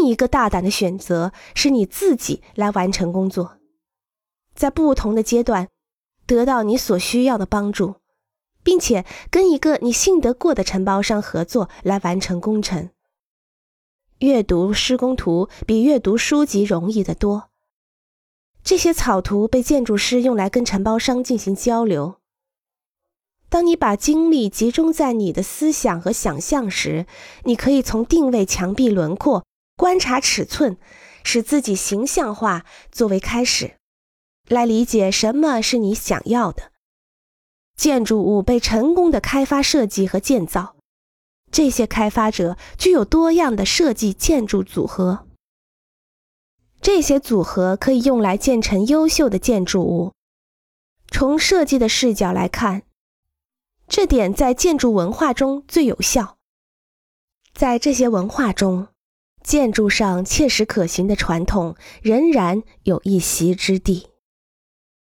另一个大胆的选择是你自己来完成工作，在不同的阶段得到你所需要的帮助，并且跟一个你信得过的承包商合作来完成工程。阅读施工图比阅读书籍容易得多。这些草图被建筑师用来跟承包商进行交流。当你把精力集中在你的思想和想象时，你可以从定位墙壁轮廓、观察尺寸，使自己形象化作为开始，来理解什么是你想要的。建筑物被成功的开发设计和建造，这些开发者具有多样的设计建筑组合，这些组合可以用来建成优秀的建筑物。从设计的视角来看。这点在建筑文化中最有效。在这些文化中，建筑上切实可行的传统仍然有一席之地。